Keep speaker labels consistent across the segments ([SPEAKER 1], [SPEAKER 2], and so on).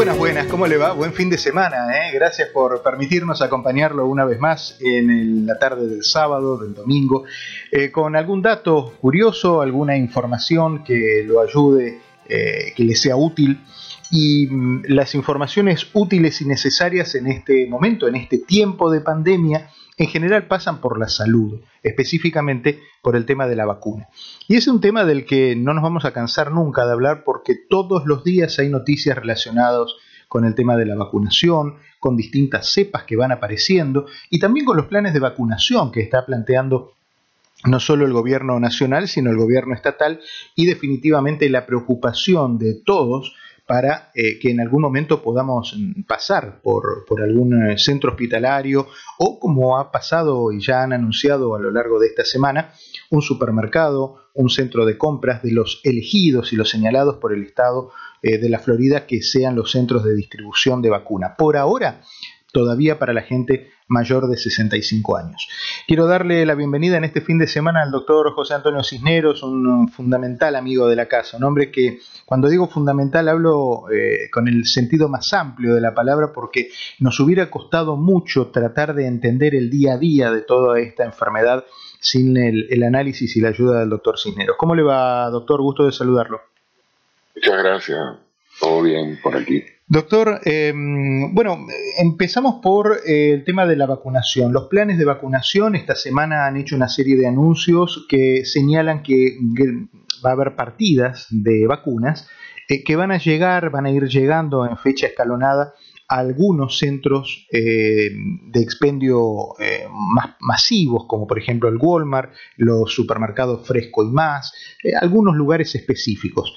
[SPEAKER 1] Buenas, buenas, ¿cómo le va? Buen fin de semana, ¿eh? Gracias por permitirnos acompañarlo una vez más en la tarde del sábado, del domingo, eh, con algún dato curioso, alguna información que lo ayude, eh, que le sea útil. Y mm, las informaciones útiles y necesarias en este momento, en este tiempo de pandemia, en general pasan por la salud, específicamente por el tema de la vacuna. Y es un tema del que no nos vamos a cansar nunca de hablar porque todos los días hay noticias relacionadas con el tema de la vacunación, con distintas cepas que van apareciendo y también con los planes de vacunación que está planteando no solo el gobierno nacional, sino el gobierno estatal y definitivamente la preocupación de todos para eh, que en algún momento podamos mm, pasar por, por algún eh, centro hospitalario o como ha pasado y ya han anunciado a lo largo de esta semana, un supermercado, un centro de compras de los elegidos y los señalados por el Estado eh, de la Florida que sean los centros de distribución de vacuna. Por ahora, todavía para la gente mayor de 65 años. Quiero darle la bienvenida en este fin de semana al doctor José Antonio Cisneros, un fundamental amigo de la casa, un hombre que cuando digo fundamental hablo eh, con el sentido más amplio de la palabra porque nos hubiera costado mucho tratar de entender el día a día de toda esta enfermedad sin el, el análisis y la ayuda del doctor Cisneros. ¿Cómo le va, doctor? Gusto de saludarlo.
[SPEAKER 2] Muchas gracias. Todo bien por aquí.
[SPEAKER 1] Doctor, eh, bueno, empezamos por eh, el tema de la vacunación. Los planes de vacunación, esta semana han hecho una serie de anuncios que señalan que va a haber partidas de vacunas eh, que van a llegar, van a ir llegando en fecha escalonada a algunos centros eh, de expendio más masivos, como por ejemplo el Walmart, los supermercados Fresco y más, algunos lugares específicos.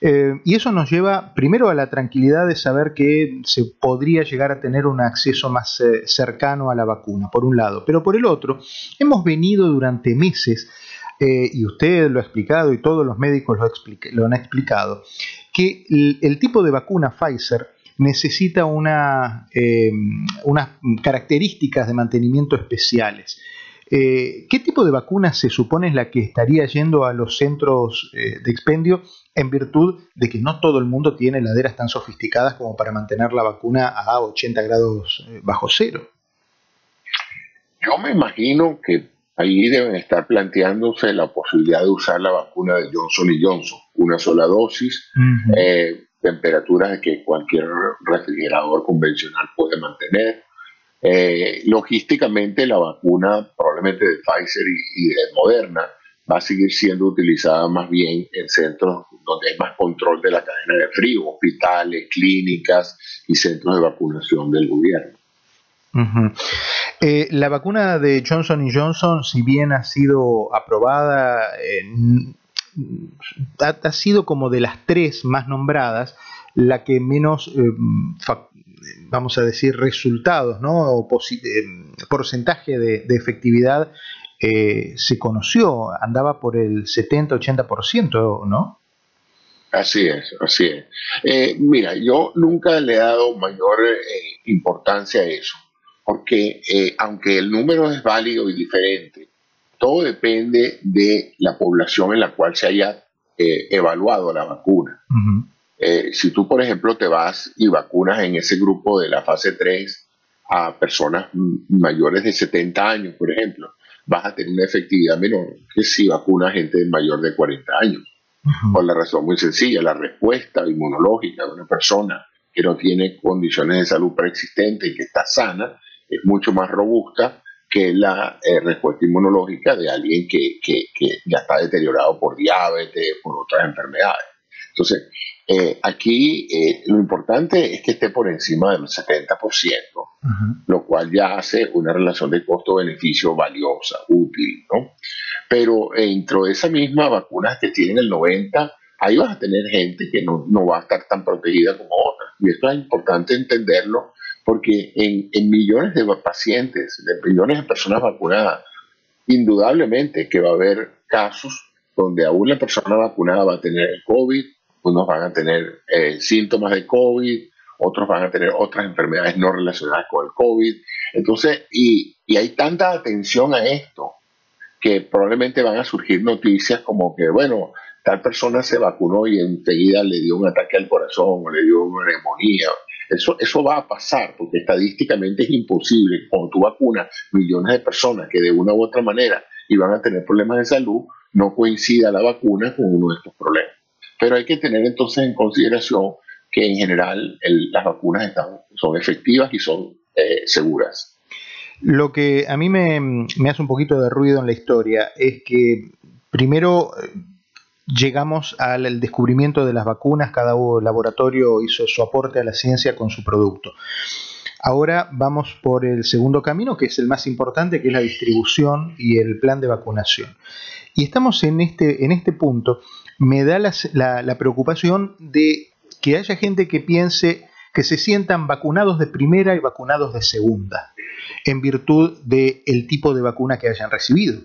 [SPEAKER 1] Eh, y eso nos lleva primero a la tranquilidad de saber que se podría llegar a tener un acceso más eh, cercano a la vacuna, por un lado. Pero por el otro, hemos venido durante meses, eh, y usted lo ha explicado y todos los médicos lo, han explicado, que el, tipo de vacuna Pfizer necesita una, unas características de mantenimiento especiales. Eh, ¿Qué tipo de vacuna se supone es la que estaría yendo a los centros eh, de expendio en virtud de que no todo el mundo tiene heladeras tan sofisticadas como para mantener la vacuna a 80 grados eh, bajo cero?
[SPEAKER 2] Yo me imagino que ahí deben estar planteándose la posibilidad de usar la vacuna de Johnson y Johnson, una sola dosis,
[SPEAKER 1] Ujú.
[SPEAKER 2] eh, temperaturas que cualquier refrigerador convencional puede mantener. Eh, logísticamente la vacuna probablemente de Pfizer y, de Moderna va a seguir siendo utilizada más bien en centros donde hay más control de la cadena de frío, hospitales, clínicas y centros de vacunación del gobierno.
[SPEAKER 1] Eh, la vacuna de Johnson Johnson, si bien ha sido aprobada, eh, ha, sido como de las tres más nombradas, la que menos, eh, vamos a decir, resultados, ¿no? O eh, porcentaje de, de efectividad eh, se conoció, andaba por el 70-80%, ¿no?
[SPEAKER 2] Así es, así es. Eh, mira, yo nunca le he dado mayor eh, importancia a eso, porque aunque el número es válido y diferente, todo depende de la población en la cual se haya evaluado la vacuna. Eh, si tú, por ejemplo, te vas y vacunas en ese grupo de la fase 3 a personas mayores de 70 años, por ejemplo, vas a tener una efectividad menor que si vacunas gente mayor de 40 años. Por la razón muy sencilla, la respuesta inmunológica de una persona que no tiene condiciones de salud preexistentes y que está sana es mucho más robusta que la eh, respuesta inmunológica de alguien que, que, ya está deteriorado por diabetes, por otras enfermedades. Entonces, eh, aquí eh, lo importante es que esté por encima del 70%, lo cual ya hace una relación de costo-beneficio valiosa, útil, ¿no? Pero dentro de esa misma vacunas que tienen el 90%, ahí vas a tener gente que no, no va a estar tan protegida como otras. Y esto es importante entenderlo porque en, millones de pacientes, de millones de personas vacunadas, indudablemente que va a haber casos donde aún la persona vacunada va a tener el COVID, unos van a tener eh, síntomas de COVID, otros van a tener otras enfermedades no relacionadas con el COVID. Entonces, y, y hay tanta atención a esto que probablemente van a surgir noticias como que, bueno, tal persona se vacunó y enseguida le dio un ataque al corazón o le dio una neumonía eso, eso va a pasar porque estadísticamente es imposible cuando tú vacunas millones de personas que de una u otra manera iban a tener problemas de salud, no coincida la vacuna con uno de estos problemas. Pero hay que tener entonces en consideración que en general las vacunas están, son efectivas y son eh, seguras.
[SPEAKER 1] Lo que a mí me, me, hace un poquito de ruido en la historia es que primero llegamos al descubrimiento de las vacunas, cada laboratorio hizo su aporte a la ciencia con su producto. Ahora vamos por el segundo camino, que es el más importante, que es la distribución y el plan de vacunación. Y estamos en este, en este punto, me da la, preocupación de que haya gente que piense que se sientan vacunados de primera y vacunados de segunda, en virtud del tipo de vacuna que hayan recibido.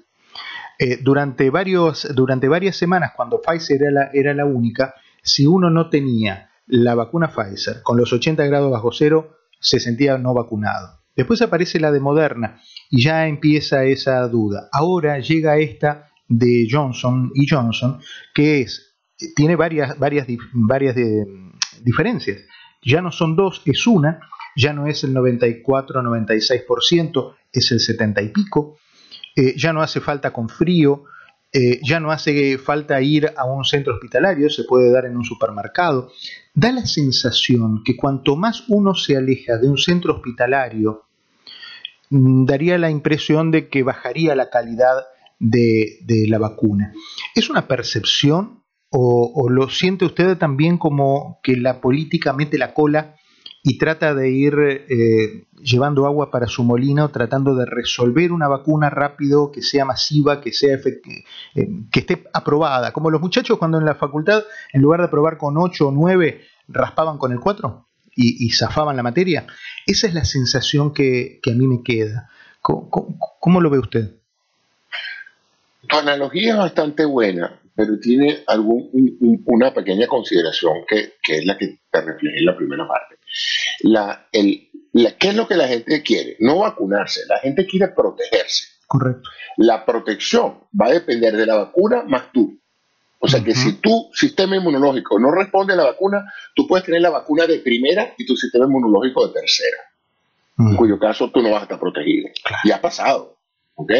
[SPEAKER 1] Eh, durante, varios, varias semanas, cuando Pfizer era la única, si uno no tenía la vacuna Pfizer con los 80 grados bajo cero, se sentía no vacunado. Después aparece la de Moderna y ya empieza esa duda. Ahora llega esta de Johnson y Johnson, que es, tiene varias, varias, varias diferencias. Ya no son dos, es una, ya no es el 94-96%, es el 70 y pico. Eh, ya no hace falta con frío, eh, ya no hace falta ir a un centro hospitalario, se puede dar en un supermercado. Da la sensación que cuanto más uno se aleja de un centro hospitalario, mm, daría la impresión de que bajaría la calidad de, la vacuna. ¿Es una percepción o, lo siente usted también como que la política mete la cola y trata de ir eh, llevando agua para su molino, tratando de resolver una vacuna rápido, que sea masiva, que, sea eh, que esté aprobada. Como los muchachos cuando en la facultad, en lugar de probar con 8 o 9, raspaban con el 4 y, zafaban la materia. Esa es la sensación que, a mí me queda. ¿Cómo, lo ve usted?
[SPEAKER 2] Tu analogía es bastante buena, pero tiene algún, una pequeña consideración que, que es la que te refleja en la primera parte la, el, ¿Qué es lo que la gente quiere? No vacunarse, la gente quiere protegerse.
[SPEAKER 1] Correcto.
[SPEAKER 2] La protección va a depender de la vacuna más tú. O sea que si tu sistema inmunológico no responde a la vacuna, tú puedes tener la vacuna de primera y tu sistema inmunológico de tercera, en cuyo caso tú no vas a estar protegido. Y ha pasado. ¿Ok?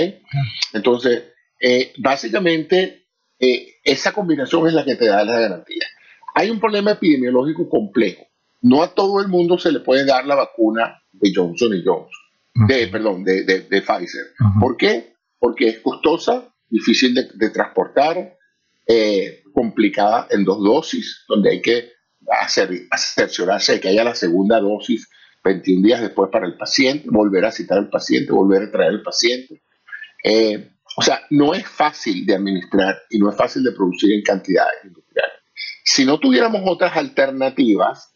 [SPEAKER 2] Entonces, eh, básicamente, eh, esa combinación es la que te da la garantía. Hay un problema epidemiológico complejo no a todo el mundo se le puede dar la vacuna de Johnson y Johnson, de, perdón, de, Pfizer. ¿Por qué? Porque es costosa, difícil de, transportar, eh, complicada en dos dosis, donde hay que hacer, cerciorarse de que haya la segunda dosis 21 días después para el paciente, volver a citar al paciente, volver a traer al paciente. Eh, o sea, no es fácil de administrar y no es fácil de producir en cantidades industriales. Si no tuviéramos otras alternativas,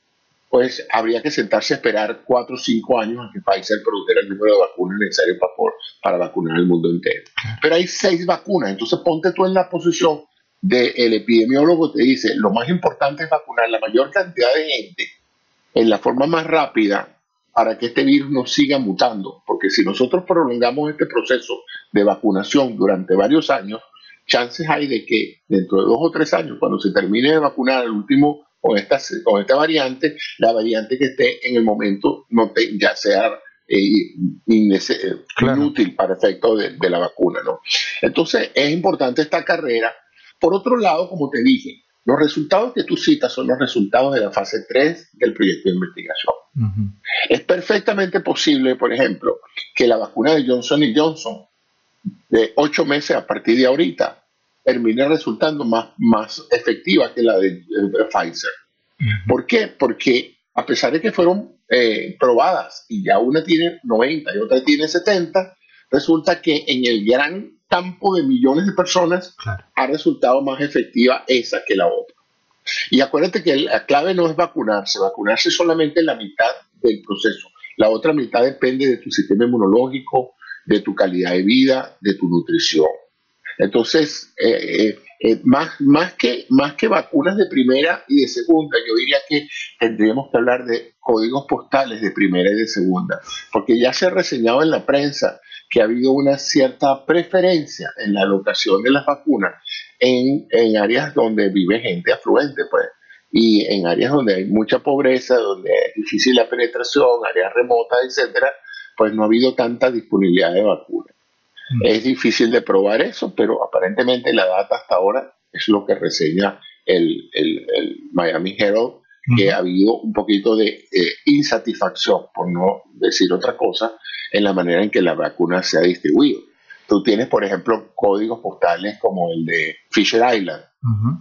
[SPEAKER 2] pues habría que sentarse a esperar cuatro o cinco años a que Pfizer produjera el número de vacunas necesarias para, para vacunar al mundo entero. Pero hay seis vacunas, entonces ponte tú en la posición del epidemiólogo, te dice, lo más importante es vacunar la mayor cantidad de gente en la forma más rápida para que este virus no siga mutando, porque si nosotros prolongamos este proceso de vacunación durante varios años, chances hay de que dentro de dos o tres años, cuando se termine de vacunar el último con esta, con esta variante, la variante que esté en el momento no te, ya sea eh, inútil para efecto de, la vacuna. ¿no? Entonces es importante esta carrera. Por otro lado, como te dije, Los resultados que tú citas son los resultados de la fase 3 del proyecto de investigación. Es perfectamente posible, por ejemplo, que la vacuna de Johnson Johnson de ocho meses a partir de ahorita termine resultando más, más efectiva que la de, Pfizer. ¿Por qué? Porque a pesar de que fueron eh, probadas y ya una tiene 90 y otra tiene 70, resulta que en el gran campo de millones de personas ha resultado más efectiva esa que la otra. Y acuérdate que la clave no es vacunarse, vacunarse solamente la mitad del proceso. La otra mitad depende de tu sistema inmunológico, de tu calidad de vida, de tu nutrición. Entonces, eh, eh, eh, más, más, que, más que vacunas de primera y de segunda, yo diría que tendríamos que hablar de códigos postales de primera y de segunda, porque ya se ha reseñado en la prensa que ha habido una cierta preferencia en la alocación de las vacunas en, en áreas donde vive gente afluente, pues, y en áreas donde hay mucha pobreza, donde es difícil la penetración, áreas remotas, etcétera, pues no ha habido tanta disponibilidad de vacunas. Mm. Es difícil de probar eso, pero aparentemente la data hasta ahora es lo que reseña el, el, Miami Herald, que ha habido un poquito de insatisfacción, por no decir otra cosa, en la manera en que la vacuna se ha distribuido. Tú tienes, por ejemplo, códigos postales como el de Fisher Island,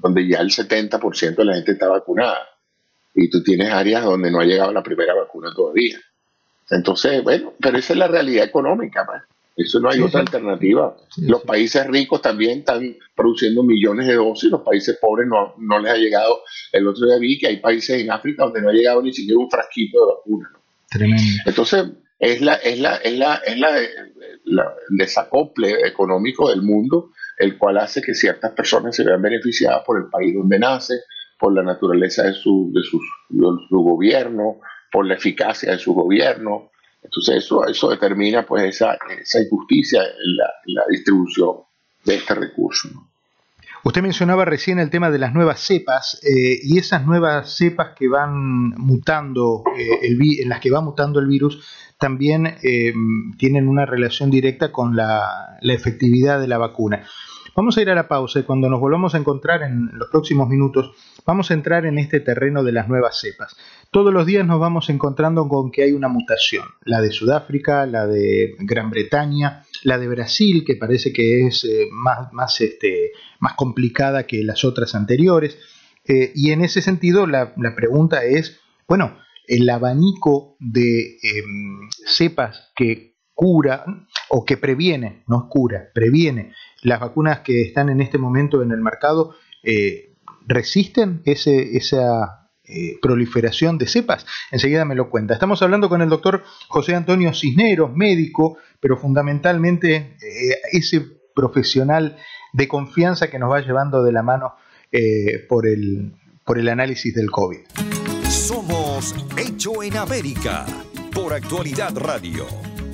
[SPEAKER 2] donde ya el 70% de la gente está vacunada. Y tú tienes áreas donde no ha llegado la primera vacuna todavía. Entonces, bueno, pero esa es la realidad económica. Man. Eso no hay otra alternativa. los países ricos también están produciendo millones de dosis, los países pobres no, no, les ha llegado. El otro día vi que hay países en África donde no ha llegado ni siquiera un frasquito de vacuna. Tremendo. Entonces, es la, es la, es la, es la, desacople económico del mundo, el cual hace que ciertas personas se vean beneficiadas por el país donde nace, por la naturaleza de su, de su, gobierno, por la eficacia de su gobierno. Entonces eso, eso determina pues esa, esa injusticia en la, la distribución de este recurso.
[SPEAKER 1] Usted mencionaba recién el tema de las nuevas cepas eh, y esas nuevas cepas que van mutando, eh, en las que va mutando el virus, también eh, tienen una relación directa con la, efectividad de la vacuna. Vamos a ir a la pausa y cuando nos volvamos a encontrar en los próximos minutos, vamos a entrar en este terreno de las nuevas cepas. Todos los días nos vamos encontrando con que hay una mutación, la de Sudáfrica, la de Gran Bretaña, la de Brasil, que parece que es eh, más, más, este, más complicada que las otras anteriores. Eh, y en ese sentido, la, pregunta es, bueno, el abanico de em, cepas que cura o que previene, no cura, previene las vacunas que están en este momento en el mercado, eh, resisten ese, esa eh, proliferación de cepas? Enseguida me lo cuenta. Estamos hablando con el doctor José Antonio Cisneros, médico, pero fundamentalmente eh, ese profesional de confianza que nos va llevando de la mano por, el, por el análisis del COVID.
[SPEAKER 3] Somos Hecho en América por Actualidad Radio.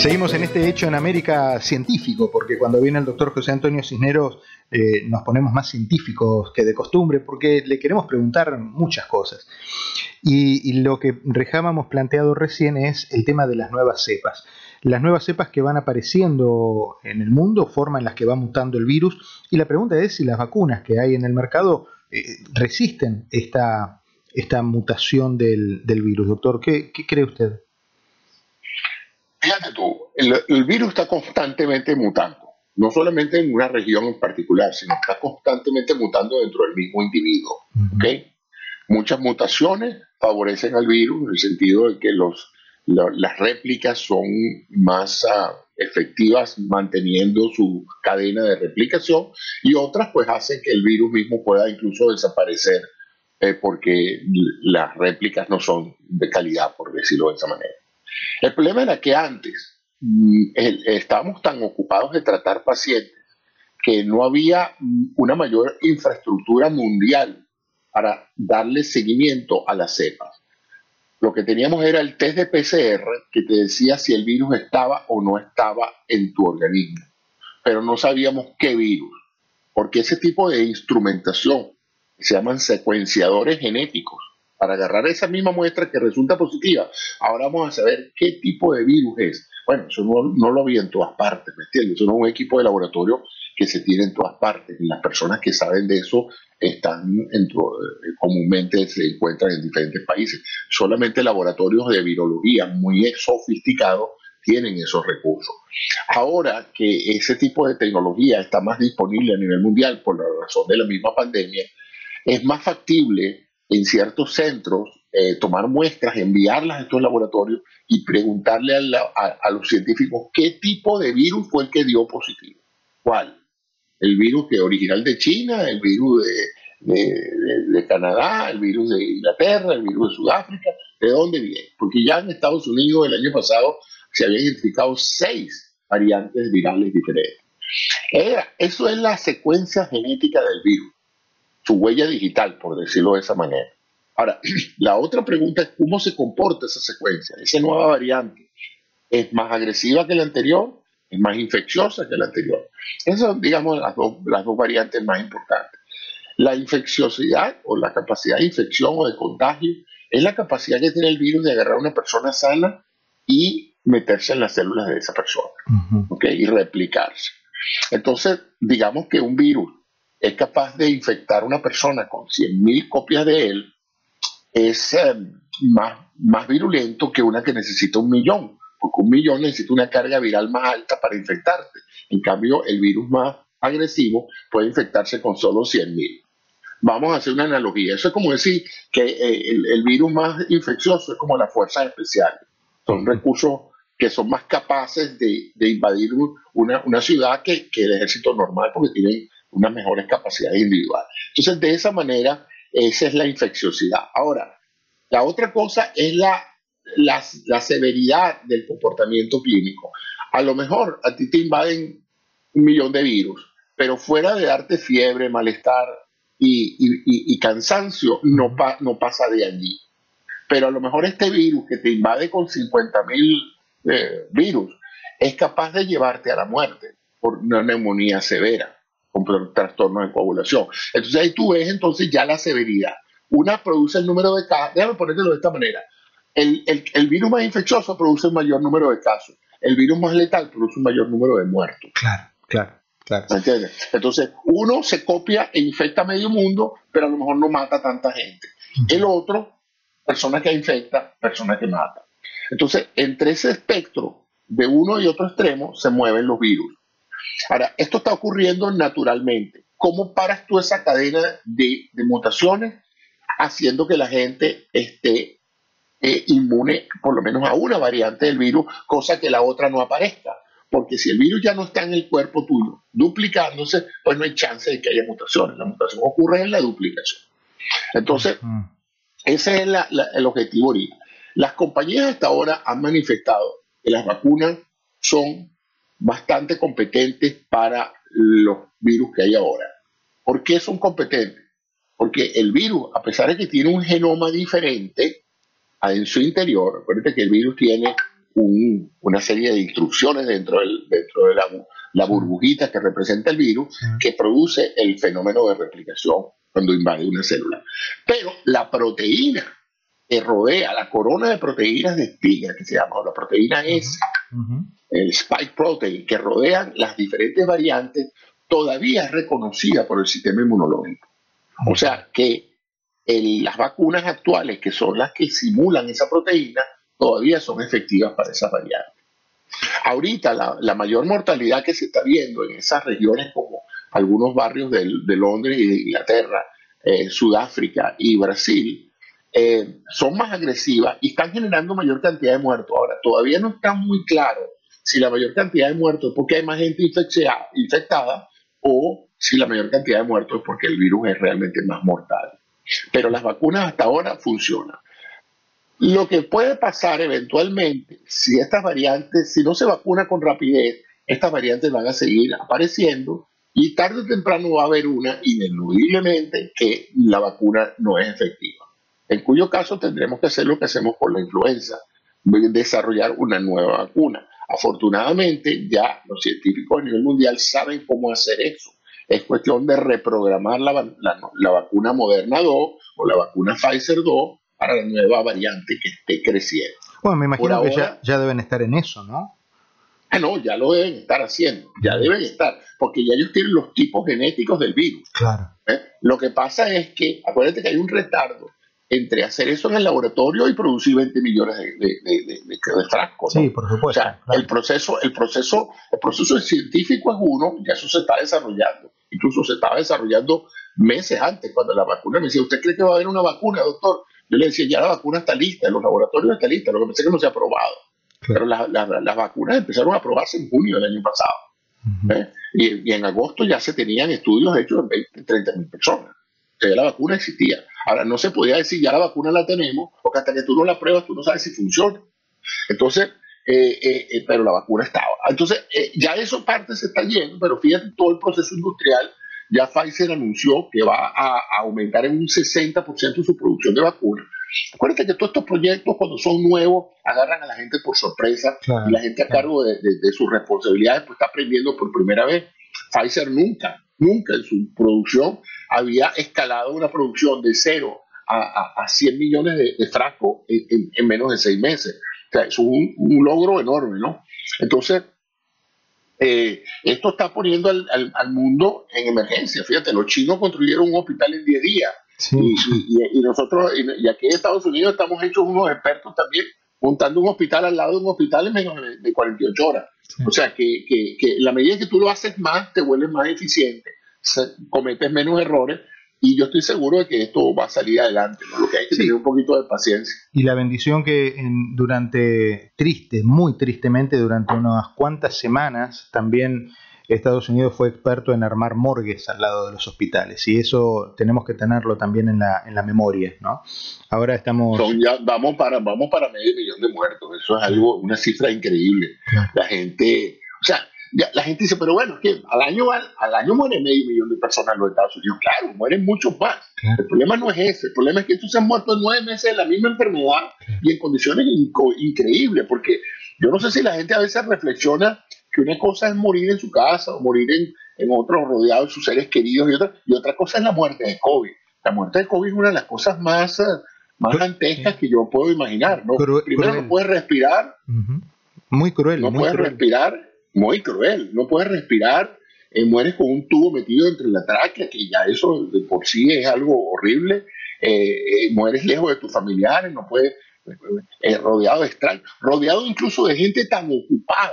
[SPEAKER 1] Seguimos en este hecho en América científico, porque cuando viene el doctor José Antonio Cisneros eh, nos ponemos más científicos que de costumbre, porque le queremos preguntar muchas cosas. Y, lo que rejábamos planteado recién es el tema de las nuevas cepas. Las nuevas cepas que van apareciendo en el mundo, forma en las que va mutando el virus, y la pregunta es si las vacunas que hay en el mercado eh, resisten esta, esta mutación del, virus. Doctor, ¿qué cree usted?
[SPEAKER 2] Fíjate tú, el, virus está constantemente mutando, no solamente en una región en particular, sino está constantemente mutando dentro del mismo individuo. Muchas mutaciones favorecen al virus en el sentido de que los, las réplicas son más ah, efectivas manteniendo su cadena de replicación y otras pues hacen que el virus mismo pueda incluso desaparecer eh, porque las réplicas no son de calidad, por decirlo de esa manera. El problema era que antes mm, estábamos tan ocupados de tratar pacientes que no había mm, una mayor infraestructura mundial para darle seguimiento a las cepas. lo que teníamos era el test de PCR que te decía si el virus estaba o no estaba en tu organismo, pero no sabíamos qué virus, porque ese tipo de instrumentación se llaman secuenciadores genéticos para agarrar esa misma muestra que resulta positiva. Ahora vamos a saber qué tipo de virus es. Bueno, eso no, lo había en todas partes, ¿me entiendes? Eso no es un equipo de laboratorio que se tiene en todas partes. Y las personas que saben de eso están en, eh, comúnmente se encuentran en diferentes países. Solamente laboratorios de virología muy sofisticados tienen esos recursos. Ahora que ese tipo de tecnología está más disponible a nivel mundial por la razón de la misma pandemia, es más factible en ciertos centros eh, tomar muestras, enviarlas a estos laboratorios y preguntarle a, los científicos qué tipo de virus fue el que dio positivo. ¿Cuál? ¿El virus que original de China? ¿El virus de, Canadá? ¿El virus de Inglaterra? ¿El virus de Sudáfrica? ¿De dónde viene? Porque ya en Estados Unidos el año pasado se habían identificado seis variantes virales diferentes. eso es la secuencia genética del virus su huella digital, por decirlo de esa manera. Ahora, la otra pregunta es cómo se comporta esa secuencia, esa nueva variante. ¿Es más agresiva que la anterior? ¿Es más infecciosa que la anterior? Esas son, digamos, las dos, las dos variantes más importantes. La infecciosidad o la capacidad de infección o de contagio es la capacidad que tiene el virus de agarrar a una persona sana y meterse en las células de esa persona y replicarse. Entonces, digamos que un virus es capaz de infectar a una persona con 100.000 copias de él, es eh, más, más virulento que una que necesita un millón, porque un millón necesita una carga viral más alta para infectarte. En cambio, el virus más agresivo puede infectarse con solo 100.000. Vamos a hacer una analogía. Eso es como decir que eh, el, virus más infeccioso es como las fuerzas especiales. Son recursos que son más capaces de, invadir una, una ciudad que, que, el ejército normal porque tienen unas mejores capacidades individuales. Entonces, de esa manera, esa es la infecciosidad. Ahora, la otra cosa es la, la, severidad del comportamiento clínico. A lo mejor a ti te invaden un millón de virus, pero fuera de darte fiebre, malestar y, cansancio, no, no pasa de allí. Pero a lo mejor este virus que te invade con 50 mil eh, virus es capaz de llevarte a la muerte por una neumonía severa con trastornos de coagulación. Entonces ahí tú ves entonces ya la severidad. Una produce el número de casos, déjame ponértelo de esta manera. El, el, virus más infeccioso produce un mayor número de casos. El virus más letal produce un mayor número de muertos.
[SPEAKER 1] Claro, claro. Claro.
[SPEAKER 2] ¿Entiendes? Entonces, uno se copia e infecta a medio mundo, pero a lo mejor no mata a tanta gente. El otro, persona que infecta, persona que mata. Entonces, entre ese espectro de uno y otro extremo se mueven los virus. Ahora, esto está ocurriendo naturalmente. ¿Cómo paras tú esa cadena de, mutaciones haciendo que la gente esté eh, inmune por lo menos a una variante del virus, cosa que la otra no aparezca? Porque si el virus ya no está en el cuerpo tuyo duplicándose, pues no hay chance de que haya mutaciones. La mutación ocurre en la duplicación. Entonces, ese es el objetivo ahorita. Las compañías hasta ahora han manifestado que las vacunas son bastante competentes para los virus que hay ahora. ¿Por qué son competentes? Porque el virus, a pesar de que tiene un genoma diferente en su interior, recuerden que el virus tiene una serie de instrucciones dentro, del, dentro de la, burbujita que representa el virus, que produce el fenómeno de replicación cuando invade una célula. Pero la proteína que rodea la corona de proteínas de espiga, que se llama, la proteína S, el spike protein, que rodean las diferentes variantes, todavía es reconocida por el sistema inmunológico. O sea que las vacunas actuales, que son las que simulan esa proteína, todavía son efectivas para esas variantes. Ahorita la, mayor mortalidad que se está viendo en esas regiones como algunos barrios de, Londres y de Inglaterra, eh, Sudáfrica y Brasil, eh, son más agresivas y están generando mayor cantidad de muertos. Ahora, todavía no está muy claro si la mayor cantidad de muertos es porque hay más gente infectada o si la mayor cantidad de muertos es porque el virus es realmente más mortal. Pero las vacunas hasta ahora funcionan. Lo que puede pasar eventualmente, si estas variantes, si no se vacuna con rapidez, estas variantes van a seguir apareciendo y tarde o temprano va a haber una ineludiblemente que la vacuna no es efectiva. En cuyo caso tendremos que hacer lo que hacemos por la influenza, desarrollar una nueva vacuna. Afortunadamente, ya los científicos a nivel mundial saben cómo hacer eso. Es cuestión de reprogramar la, la, vacuna Moderna 2 o la vacuna Pfizer 2 para la nueva variante que esté creciendo.
[SPEAKER 1] Bueno, me imagino que ya, ya deben estar en eso, ¿no?
[SPEAKER 2] Ah, no, ya lo deben estar haciendo, ya deben estar, porque ya ellos tienen los tipos genéticos del virus.
[SPEAKER 1] Claro.
[SPEAKER 2] ¿Eh? Lo que pasa es que, acuérdate que hay un retardo entre hacer eso en el laboratorio y producir 20 millones de, de, frascos.
[SPEAKER 1] Sí, por supuesto.
[SPEAKER 2] O sea, el, proceso, el, proceso, el proceso científico es uno, ya eso se está desarrollando. Incluso se estaba desarrollando meses antes, cuando la vacuna me decía, ¿usted cree que va a haber una vacuna, doctor? Yo le decía, ya la vacuna está lista, en los laboratorios está lista, lo que pasa es que no se ha probado. Pero las vacunas empezaron a probarse en junio del año pasado. ¿eh? y, en agosto ya se tenían estudios hechos en 20, 30 mil personas. O sea, ya la vacuna existía. Ahora, no se podía decir ya la vacuna la tenemos, porque hasta que tú no la pruebas, tú no sabes si funciona. Entonces, eh, eh, pero la vacuna estaba. Entonces, ya eso parte se está yendo, pero fíjate todo el proceso industrial. Ya Pfizer anunció que va a, aumentar en un 60% su producción de vacunas Acuérdate que todos estos proyectos, cuando son nuevos, agarran a la gente por sorpresa y la gente a cargo de, sus responsabilidades pues está aprendiendo por primera vez. Pfizer nunca, nunca en su producción había escalado una producción de cero a, a, 100 millones de, frascos en, menos de seis meses. O sea, es un, logro enorme, ¿no? Entonces, eh, esto está poniendo al, al, mundo en emergencia. Fíjate, los chinos construyeron un hospital en 10 días. Y, nosotros, y, aquí en Estados Unidos estamos hechos unos expertos también montando un hospital al lado de un hospital en menos de, 48 horas. O sea, que, que, que, la medida que tú lo haces más, te vuelves más eficiente, cometes menos errores y yo estoy seguro de que esto va a salir adelante. Lo que hay que tener un poquito de paciencia.
[SPEAKER 1] Y la bendición que durante, triste, muy tristemente, durante unas cuantas semanas, también Estados Unidos fue experto en armar morgues al lado de los hospitales y eso tenemos que tenerlo también en la, en la memoria, ¿no? Ahora estamos...
[SPEAKER 2] ya, vamos, para, vamos para medio millón de muertos, eso es algo, una cifra increíble. La gente, o sea, la gente dice, pero bueno, que al año, al, año muere medio millón de personas en los Estados Unidos. Claro, mueren muchos más. El problema no es ese. El problema es que estos se han muerto en nueve meses de la misma enfermedad y en condiciones increíbles. Porque yo no sé si la gente a veces reflexiona que una cosa es morir en su casa o morir en, en otro rodeado de sus seres queridos y otra, y otra cosa es la muerte de COVID. La muerte de COVID es una de las cosas más, eh, más dantescas que yo puedo imaginar. ¿no? Primero no puedes respirar.
[SPEAKER 1] Muy cruel.
[SPEAKER 2] No puedes respirar. Muy cruel. No puedes respirar. Eh, mueres con un tubo metido entre la tráquea, que ya eso de por sí es algo horrible. Eh, mueres lejos de tus familiares, no puedes, rodeado de extraños, rodeado incluso de gente tan ocupada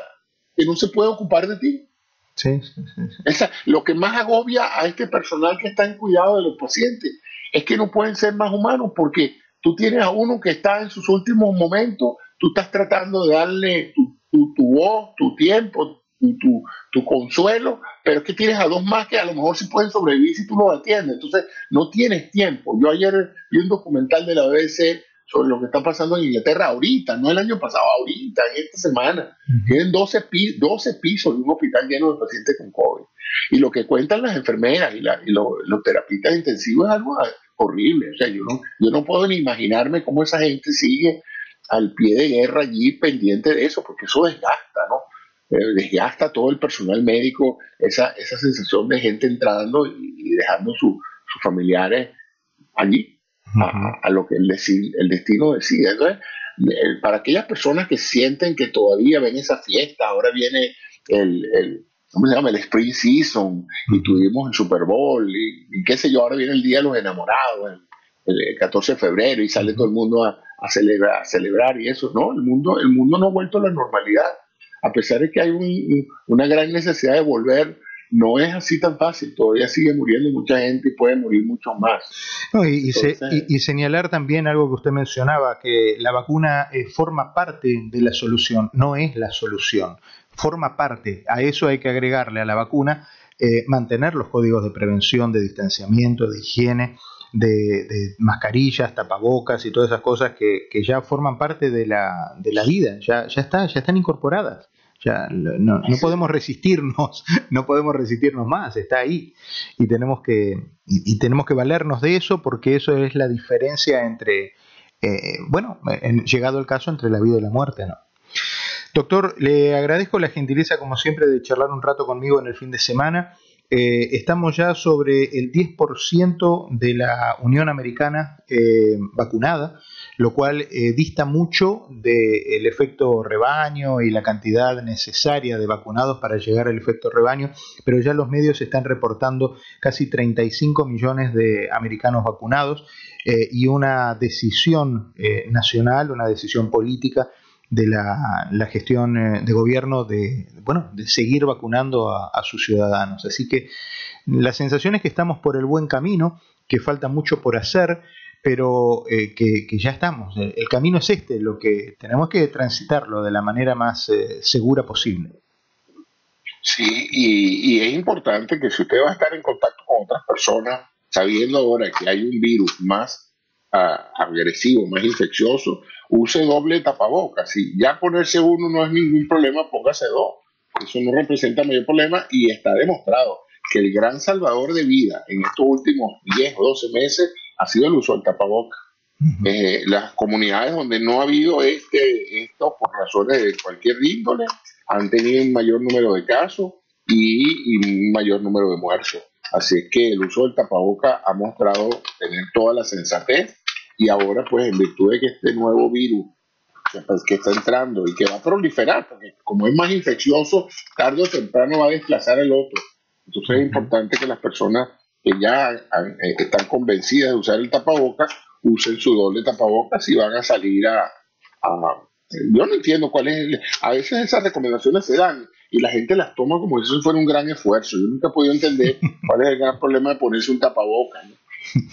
[SPEAKER 2] que no se puede ocupar de ti.
[SPEAKER 1] Sí, sí,
[SPEAKER 2] sí. lo que más agobia a este personal que está en cuidado de los pacientes es que no pueden ser más humanos porque tú tienes a uno que está en sus últimos momentos, tú estás tratando de darle tu, tu, voz, tu tiempo, tu, tu, consuelo, pero es que tienes a dos más que a lo mejor sí pueden sobrevivir si tú los atiendes. Entonces, no tienes tiempo. Yo ayer vi un documental de la BBC sobre lo que está pasando en Inglaterra ahorita, no el año pasado, ahorita, en esta semana. Tienen 12, 12 pisos de un hospital lleno de pacientes con COVID. Y lo que cuentan las enfermeras y, los terapistas intensivos es algo horrible. O sea, yo no, yo no puedo ni imaginarme cómo esa gente sigue al pie de guerra allí pendiente de eso, porque eso desgasta, ¿no? Eh, desgasta todo el personal médico, esa, esa sensación de gente entrando y, dejando sus familiares allí a, lo que el, el destino decide. Entonces, para aquellas personas que sienten que todavía ven esa fiesta, ahora viene el, el ¿cómo se llama? El Spring Season, y tuvimos el Super Bowl, y, qué sé yo, ahora viene el Día de los Enamorados, el, 14 de febrero, y sale todo el mundo a, a, celebrar, a celebrar y eso, ¿no? El mundo, el mundo no ha vuelto a la normalidad, a pesar de que hay una gran necesidad de volver no es así tan fácil, todavía sigue muriendo mucha gente y puede morir mucho más.
[SPEAKER 1] y, señalar también algo que usted mencionaba, que la vacuna eh, forma parte de la solución, no es la solución, forma parte, a eso hay que agregarle a la vacuna eh, mantener los códigos de prevención, de distanciamiento, de higiene, de, mascarillas, tapabocas y todas esas cosas que, ya forman parte de la, de la vida, ya, ya, está, ya están incorporadas. Ya no, podemos resistirnos, no podemos resistirnos más, está ahí. Y tenemos que, y, tenemos que valernos de eso porque eso es la diferencia entre, eh, bueno, llegado el caso, entre la vida y la muerte, ¿no? Doctor, le agradezco la gentileza, como siempre, de charlar un rato conmigo en el fin de semana. Eh, estamos ya sobre el 10% de la Unión Americana eh, vacunada, lo cual eh, dista mucho del efecto rebaño y la cantidad necesaria de vacunados para llegar al efecto rebaño, pero ya los medios están reportando casi 35 millones de americanos vacunados y una decisión nacional, una decisión política de la, gestión eh, de gobierno de, bueno, de seguir vacunando a, sus ciudadanos. Así que la sensación es que estamos por el buen camino, que falta mucho por hacer, pero eh, que, ya estamos. El, camino es este, lo que tenemos que transitarlo de la manera más eh, segura posible.
[SPEAKER 2] Sí, y, es importante que si usted va a estar en contacto con otras personas, sabiendo ahora que hay un virus más agresivo, más infeccioso, use doble tapabocas. Si ya ponerse uno no es ningún problema, póngase dos. Eso no representa mayor problema y está demostrado que el gran salvador de vida en estos últimos 10 o 12 meses ha sido el uso del tapabocas. Eh, las comunidades donde no ha habido este, esto por razones de cualquier índole han tenido un mayor número de casos y, un mayor número de muertos. Así es que el uso del tapaboca ha mostrado tener toda la sensatez y ahora pues en virtud de que este nuevo virus pues, que, está entrando y que va a proliferar, porque como es más infeccioso, tarde o temprano va a desplazar el otro. Entonces es importante que las personas que ya eh, están convencidas de usar el tapabocas, usen su doble tapabocas y van a salir a, yo no entiendo cuál es. a veces esas recomendaciones se dan y la gente las toma como si eso fuera un gran esfuerzo. Yo nunca he podido entender cuál es el gran problema de ponerse un tapabocas.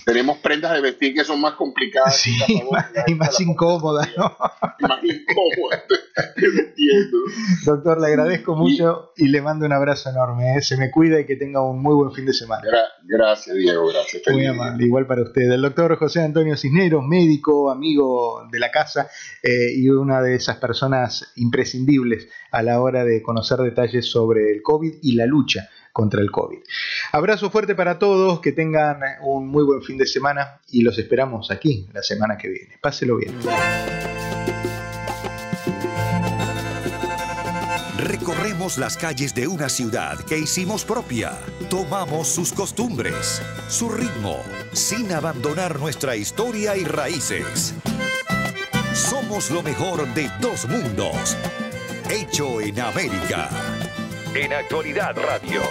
[SPEAKER 2] Tenemos prendas de vestir que son más complicadas.
[SPEAKER 1] Sí, y más, incómodas, ¿no?
[SPEAKER 2] Más incómodas,
[SPEAKER 1] Doctor, le agradezco mucho y le mando un abrazo enorme. ¿eh? Se me cuida y que tenga un muy buen fin de semana.
[SPEAKER 2] gracias, Diego, gracias.
[SPEAKER 1] Muy amable, igual para usted. El doctor José Antonio Cisneros, médico, amigo de la casa eh, y una de esas personas imprescindibles a la hora de conocer detalles sobre el COVID y la lucha contra el COVID. Abrazo fuerte para todos, que tengan un muy buen fin de semana y los esperamos aquí la semana que viene. Páselo bien.
[SPEAKER 3] Recorremos las calles de una ciudad que hicimos propia. Tomamos sus costumbres, su ritmo, sin abandonar nuestra historia y raíces. Somos lo mejor de dos mundos. Hecho en América. En Actualidad Radio.